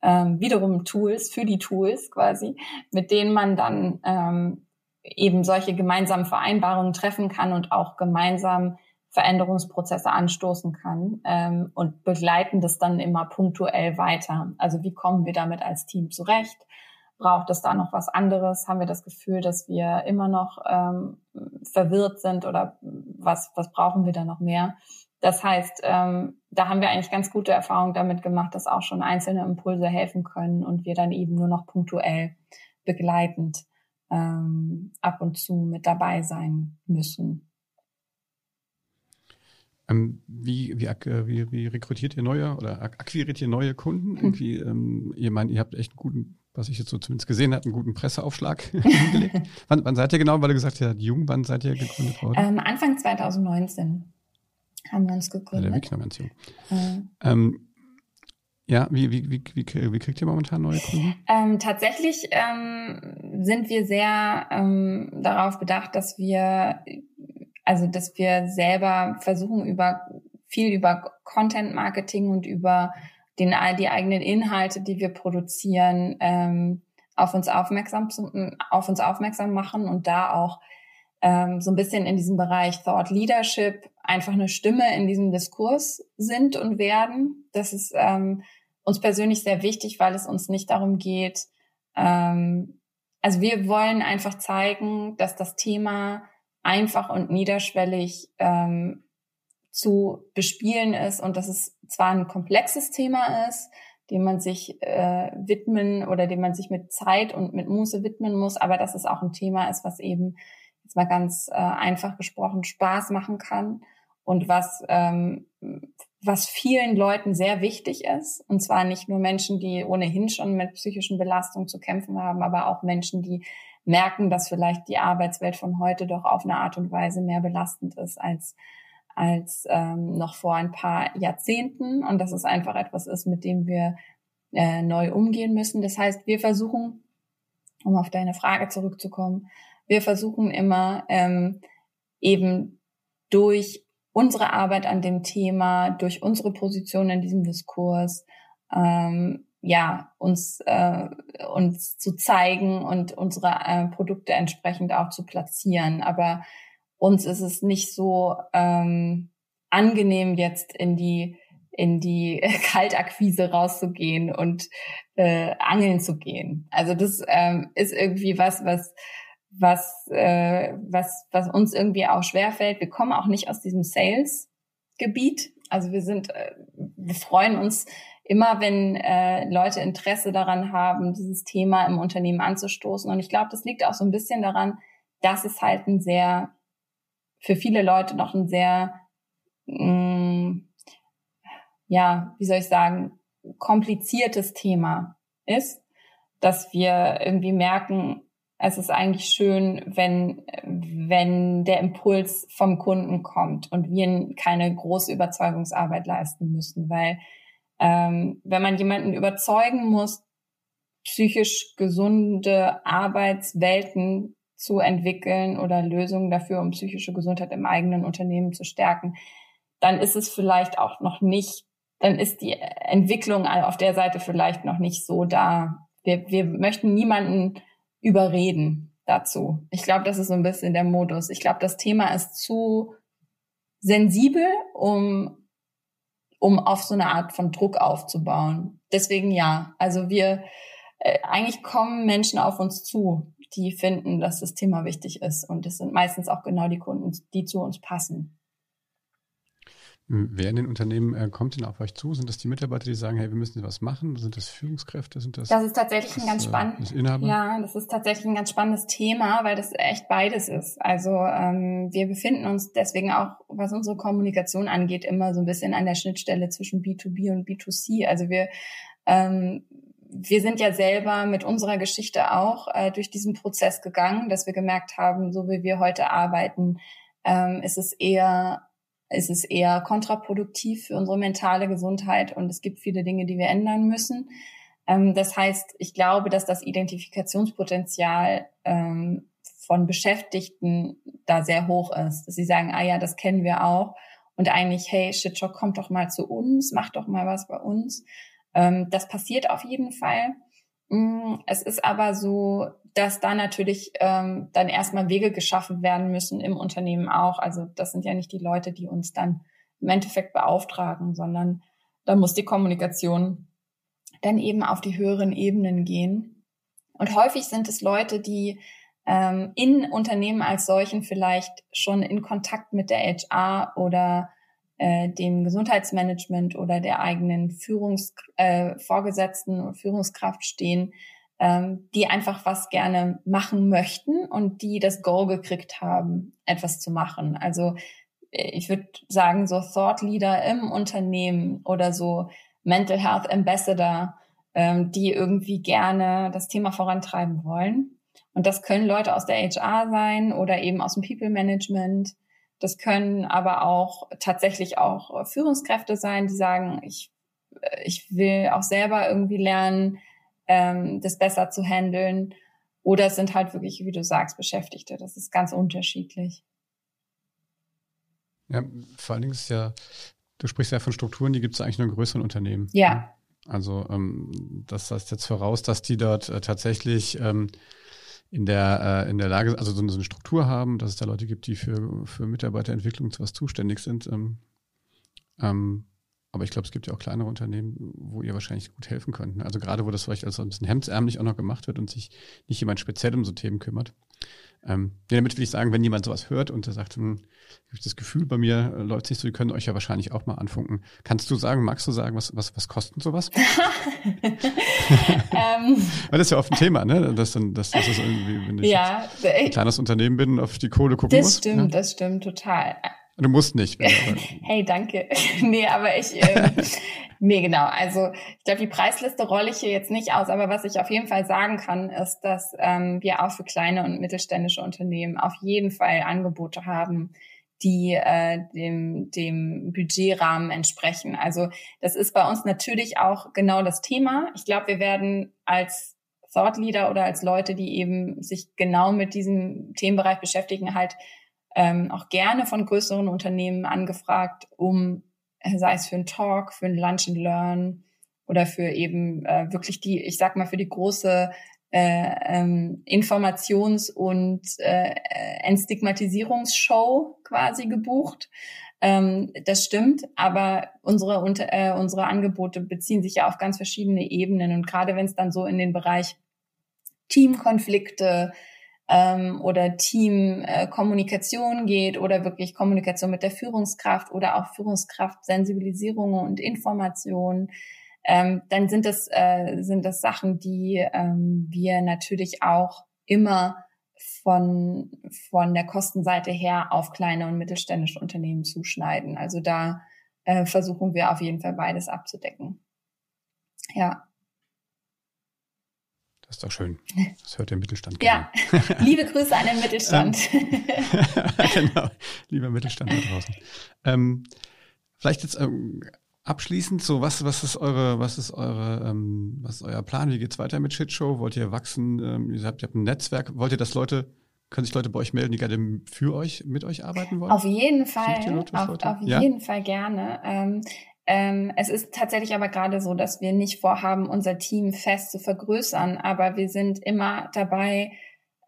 ähm, wiederum Tools für die Tools quasi, mit denen man dann ähm, eben solche gemeinsamen Vereinbarungen treffen kann und auch gemeinsam Veränderungsprozesse anstoßen kann ähm, und begleiten das dann immer punktuell weiter. Also wie kommen wir damit als Team zurecht? Braucht es da noch was anderes? Haben wir das Gefühl, dass wir immer noch ähm, verwirrt sind oder was, was brauchen wir da noch mehr? Das heißt, ähm, da haben wir eigentlich ganz gute Erfahrungen damit gemacht, dass auch schon einzelne Impulse helfen können und wir dann eben nur noch punktuell begleitend ähm, ab und zu mit dabei sein müssen. Ähm, wie, wie, äh, wie, wie rekrutiert ihr neue oder akquiriert ihr neue Kunden? Hm. Irgendwie, ähm, ihr meint, ihr habt echt einen guten, was ich jetzt so zumindest gesehen habe, einen guten Presseaufschlag hingelegt. wann, wann seid ihr genau, weil du gesagt hast, jung, wann seid ihr gegründet worden? Ähm, Anfang 2019 haben wir uns gegründet. Ja, der noch ganz jung. Äh. Ähm, ja, wie, wie, wie, wie, wie kriegt ihr momentan neue Kunden? Ähm, tatsächlich ähm, sind wir sehr ähm, darauf bedacht, dass wir also, dass wir selber versuchen, über viel über Content Marketing und über den, die eigenen Inhalte, die wir produzieren, ähm, auf uns aufmerksam zu, auf uns aufmerksam machen und da auch ähm, so ein bisschen in diesem Bereich Thought Leadership einfach eine Stimme in diesem Diskurs sind und werden. Das ist ähm, uns persönlich sehr wichtig, weil es uns nicht darum geht, ähm, also wir wollen einfach zeigen, dass das Thema einfach und niederschwellig ähm, zu bespielen ist und dass es zwar ein komplexes Thema ist, dem man sich äh, widmen oder dem man sich mit Zeit und mit Muße widmen muss, aber dass es auch ein Thema ist, was eben jetzt mal ganz äh, einfach gesprochen Spaß machen kann und was ähm, was vielen Leuten sehr wichtig ist. Und zwar nicht nur Menschen, die ohnehin schon mit psychischen Belastungen zu kämpfen haben, aber auch Menschen, die merken, dass vielleicht die Arbeitswelt von heute doch auf eine Art und Weise mehr belastend ist als als ähm, noch vor ein paar Jahrzehnten und dass es einfach etwas ist, mit dem wir äh, neu umgehen müssen. Das heißt, wir versuchen, um auf deine Frage zurückzukommen, wir versuchen immer ähm, eben durch unsere Arbeit an dem Thema, durch unsere Position in diesem Diskurs ähm, ja uns äh, uns zu zeigen und unsere äh, Produkte entsprechend auch zu platzieren. Aber uns ist es nicht so ähm, angenehm jetzt in die in die Kaltakquise rauszugehen und äh, angeln zu gehen. Also das ähm, ist irgendwie was, was was äh, was was uns irgendwie auch schwerfällt. Wir kommen auch nicht aus diesem Sales-Gebiet. Also wir sind, äh, wir freuen uns immer, wenn äh, Leute Interesse daran haben, dieses Thema im Unternehmen anzustoßen. Und ich glaube, das liegt auch so ein bisschen daran, dass es halt ein sehr für viele Leute noch ein sehr mh, mm, ja, wie soll ich sagen, kompliziertes Thema ist, dass wir irgendwie merken, es ist eigentlich schön, wenn, wenn der Impuls vom Kunden kommt und wir keine große Überzeugungsarbeit leisten müssen, weil ähm, wenn man jemanden überzeugen muss, psychisch gesunde Arbeitswelten zu entwickeln oder Lösungen dafür, um psychische Gesundheit im eigenen Unternehmen zu stärken, dann ist es vielleicht auch noch nicht dann ist die Entwicklung auf der Seite vielleicht noch nicht so da. Wir, wir möchten niemanden überreden dazu. Ich glaube, das ist so ein bisschen der Modus. Ich glaube, das Thema ist zu sensibel, um, um auf so eine Art von Druck aufzubauen. Deswegen ja. Also wir, äh, eigentlich kommen Menschen auf uns zu, die finden, dass das Thema wichtig ist. Und es sind meistens auch genau die Kunden, die zu uns passen. Wer in den Unternehmen äh, kommt denn auf euch zu? Sind das die Mitarbeiter, die sagen, hey, wir müssen was machen? Sind das Führungskräfte? Sind das? Das ist tatsächlich das, ein ganz spannendes. Äh, ja, das ist tatsächlich ein ganz spannendes Thema, weil das echt beides ist. Also ähm, wir befinden uns deswegen auch, was unsere Kommunikation angeht, immer so ein bisschen an der Schnittstelle zwischen B2B und B2C. Also wir ähm, wir sind ja selber mit unserer Geschichte auch äh, durch diesen Prozess gegangen, dass wir gemerkt haben, so wie wir heute arbeiten, ähm, ist es eher ist es eher kontraproduktiv für unsere mentale Gesundheit und es gibt viele Dinge, die wir ändern müssen. Ähm, das heißt, ich glaube, dass das Identifikationspotenzial ähm, von Beschäftigten da sehr hoch ist, dass sie sagen, ah ja, das kennen wir auch und eigentlich, hey, Shitshock, kommt doch mal zu uns, macht doch mal was bei uns. Ähm, das passiert auf jeden Fall. Mm, es ist aber so, dass da natürlich ähm, dann erstmal Wege geschaffen werden müssen im Unternehmen auch. Also das sind ja nicht die Leute, die uns dann im Endeffekt beauftragen, sondern da muss die Kommunikation dann eben auf die höheren Ebenen gehen. Und häufig sind es Leute, die ähm, in Unternehmen als solchen vielleicht schon in Kontakt mit der HR oder äh, dem Gesundheitsmanagement oder der eigenen Führungs äh, Vorgesetzten und Führungskraft stehen, ähm, die einfach was gerne machen möchten und die das Go gekriegt haben, etwas zu machen. Also äh, ich würde sagen, so Thought Leader im Unternehmen oder so Mental Health Ambassador, ähm, die irgendwie gerne das Thema vorantreiben wollen. Und das können Leute aus der HR sein oder eben aus dem People Management. Das können aber auch tatsächlich auch Führungskräfte sein, die sagen, ich, äh, ich will auch selber irgendwie lernen, ähm, das besser zu handeln. Oder es sind halt wirklich, wie du sagst, Beschäftigte. Das ist ganz unterschiedlich. Ja, vor allen Dingen ist ja, du sprichst ja von Strukturen, die gibt es eigentlich nur in größeren Unternehmen. Ja. Ne? Also ähm, das heißt jetzt voraus, dass die dort äh, tatsächlich ähm, in der, äh, in der Lage, also so eine, Struktur haben, dass es da Leute gibt, die für, für Mitarbeiterentwicklung was zuständig sind. Ähm, ähm, aber ich glaube, es gibt ja auch kleinere Unternehmen, wo ihr wahrscheinlich gut helfen könnt. Ne? Also gerade, wo das vielleicht als ein bisschen hemdsärmlich auch noch gemacht wird und sich nicht jemand speziell um so Themen kümmert. Ähm, ja, damit will ich sagen, wenn jemand sowas hört und der sagt, hm, ich das Gefühl, bei mir äh, läuft es nicht so, die können euch ja wahrscheinlich auch mal anfunken. Kannst du sagen, magst du sagen, was, was, was kostet sowas? ähm, Weil das ist ja oft ein Thema, ne? Dass, dann, dass, dass das irgendwie, wenn ich ja, ein kleines Unternehmen bin, auf die Kohle gucken das muss. Das stimmt, ja? das stimmt total. Du musst nicht. hey, danke. nee, aber ich, äh, nee, genau. Also ich glaube, die Preisliste rolle ich hier jetzt nicht aus, aber was ich auf jeden Fall sagen kann, ist, dass ähm, wir auch für kleine und mittelständische Unternehmen auf jeden Fall Angebote haben, die äh, dem, dem Budgetrahmen entsprechen. Also das ist bei uns natürlich auch genau das Thema. Ich glaube, wir werden als Thought Leader oder als Leute, die eben sich genau mit diesem Themenbereich beschäftigen, halt ähm, auch gerne von größeren Unternehmen angefragt, um, äh, sei es für einen Talk, für ein Lunch and Learn oder für eben äh, wirklich die, ich sag mal, für die große äh, ähm, Informations- und äh, Entstigmatisierungsshow quasi gebucht. Ähm, das stimmt, aber unsere, unter, äh, unsere Angebote beziehen sich ja auf ganz verschiedene Ebenen. Und gerade wenn es dann so in den Bereich Teamkonflikte ähm, oder Teamkommunikation äh, geht oder wirklich Kommunikation mit der Führungskraft oder auch Führungskraft-Sensibilisierung und Information, ähm, dann sind das, äh, sind das Sachen, die ähm, wir natürlich auch immer von, von der Kostenseite her auf kleine und mittelständische Unternehmen zuschneiden. Also da äh, versuchen wir auf jeden Fall beides abzudecken. Ja. Das ist doch schön. Das hört der Mittelstand gerne. Ja, liebe Grüße an den Mittelstand. genau, lieber Mittelstand da draußen. Ähm, vielleicht jetzt ähm, Abschließend, so was, was ist eure, was ist eure, ähm, was ist euer Plan? Wie geht's weiter mit Shitshow? Wollt ihr wachsen? Ähm, ihr, habt, ihr habt ein Netzwerk. Wollt ihr, dass Leute, können sich Leute bei euch melden, die gerade für euch, mit euch arbeiten wollen? Auf jeden Fall, auf, auf ja? jeden Fall gerne. Ähm, ähm, es ist tatsächlich aber gerade so, dass wir nicht vorhaben, unser Team fest zu vergrößern, aber wir sind immer dabei,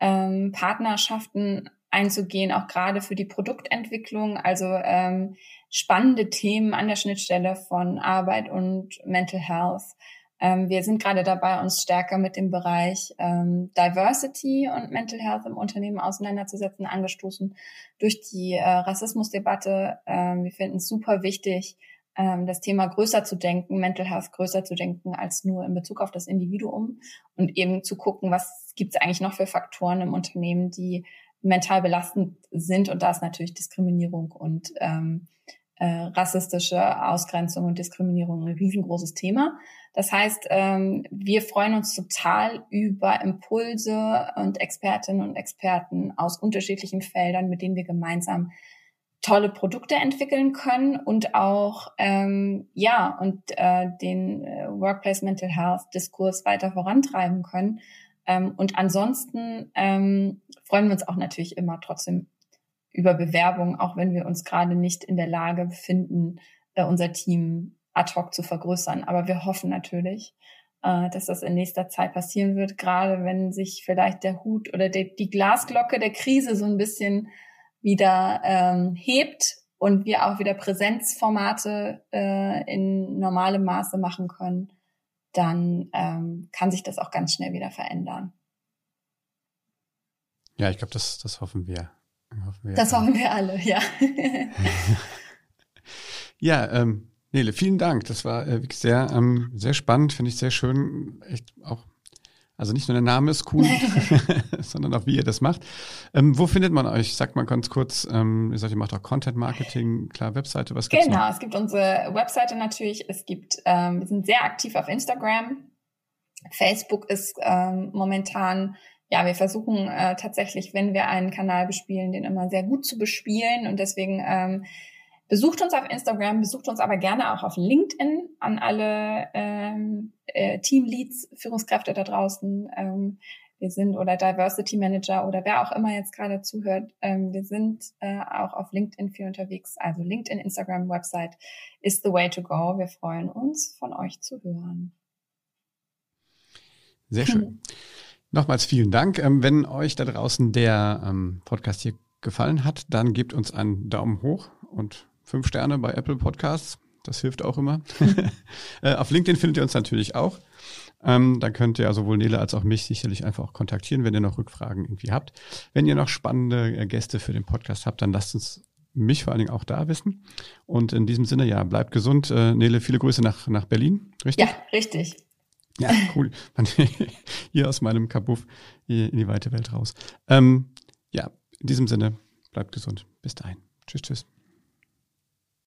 ähm, Partnerschaften einzugehen, auch gerade für die Produktentwicklung. Also ähm, spannende Themen an der Schnittstelle von Arbeit und Mental Health. Ähm, wir sind gerade dabei, uns stärker mit dem Bereich ähm, Diversity und Mental Health im Unternehmen auseinanderzusetzen, angestoßen durch die äh, Rassismusdebatte. Ähm, wir finden es super wichtig, ähm, das Thema größer zu denken, Mental Health größer zu denken als nur in Bezug auf das Individuum und eben zu gucken, was gibt es eigentlich noch für Faktoren im Unternehmen, die mental belastend sind. Und da ist natürlich Diskriminierung und ähm, äh, rassistische Ausgrenzung und Diskriminierung ein riesengroßes Thema. Das heißt, ähm, wir freuen uns total über Impulse und Expertinnen und Experten aus unterschiedlichen Feldern, mit denen wir gemeinsam tolle Produkte entwickeln können und auch ähm, ja und äh, den äh, Workplace Mental Health Diskurs weiter vorantreiben können. Ähm, und ansonsten ähm, freuen wir uns auch natürlich immer trotzdem über Bewerbungen, auch wenn wir uns gerade nicht in der Lage befinden, äh, unser Team ad hoc zu vergrößern. Aber wir hoffen natürlich, äh, dass das in nächster Zeit passieren wird, gerade wenn sich vielleicht der Hut oder die, die Glasglocke der Krise so ein bisschen wieder ähm, hebt und wir auch wieder Präsenzformate äh, in normalem Maße machen können, dann ähm, kann sich das auch ganz schnell wieder verändern. Ja, ich glaube, das, das hoffen wir. hoffen wir. Das hoffen wir alle, ja. ja, ähm, Nele, vielen Dank. Das war äh, wirklich sehr, ähm, sehr spannend, finde ich sehr schön. Echt auch also nicht nur der Name ist cool, sondern auch wie ihr das macht. Ähm, wo findet man euch? Sagt mal ganz kurz, ähm, ihr sagt, ihr macht auch Content Marketing, klar, Webseite, was gibt's Genau, noch? es gibt unsere Webseite natürlich, es gibt, ähm, wir sind sehr aktiv auf Instagram. Facebook ist ähm, momentan, ja, wir versuchen äh, tatsächlich, wenn wir einen Kanal bespielen, den immer sehr gut zu bespielen und deswegen ähm, Besucht uns auf Instagram, besucht uns aber gerne auch auf LinkedIn an alle ähm, äh, Teamleads, Führungskräfte da draußen. Ähm, wir sind oder Diversity Manager oder wer auch immer jetzt gerade zuhört. Ähm, wir sind äh, auch auf LinkedIn viel unterwegs. Also LinkedIn, Instagram, Website is the way to go. Wir freuen uns, von euch zu hören. Sehr schön. Nochmals vielen Dank. Ähm, wenn euch da draußen der ähm, Podcast hier gefallen hat, dann gebt uns einen Daumen hoch und fünf Sterne bei Apple Podcasts. Das hilft auch immer. Äh, auf LinkedIn findet ihr uns natürlich auch. Ähm, da könnt ihr sowohl Nele als auch mich sicherlich einfach auch kontaktieren, wenn ihr noch Rückfragen irgendwie habt. Wenn ihr noch spannende äh, Gäste für den Podcast habt, dann lasst uns mich vor allen Dingen auch da wissen. Und in diesem Sinne, ja, bleibt gesund. Äh, Nele, viele Grüße nach, nach Berlin, richtig? Ja, richtig. Ja, cool. hier aus meinem Kabuff in die weite Welt raus. Ähm, ja, in diesem Sinne, bleibt gesund. Bis dahin. Tschüss, tschüss.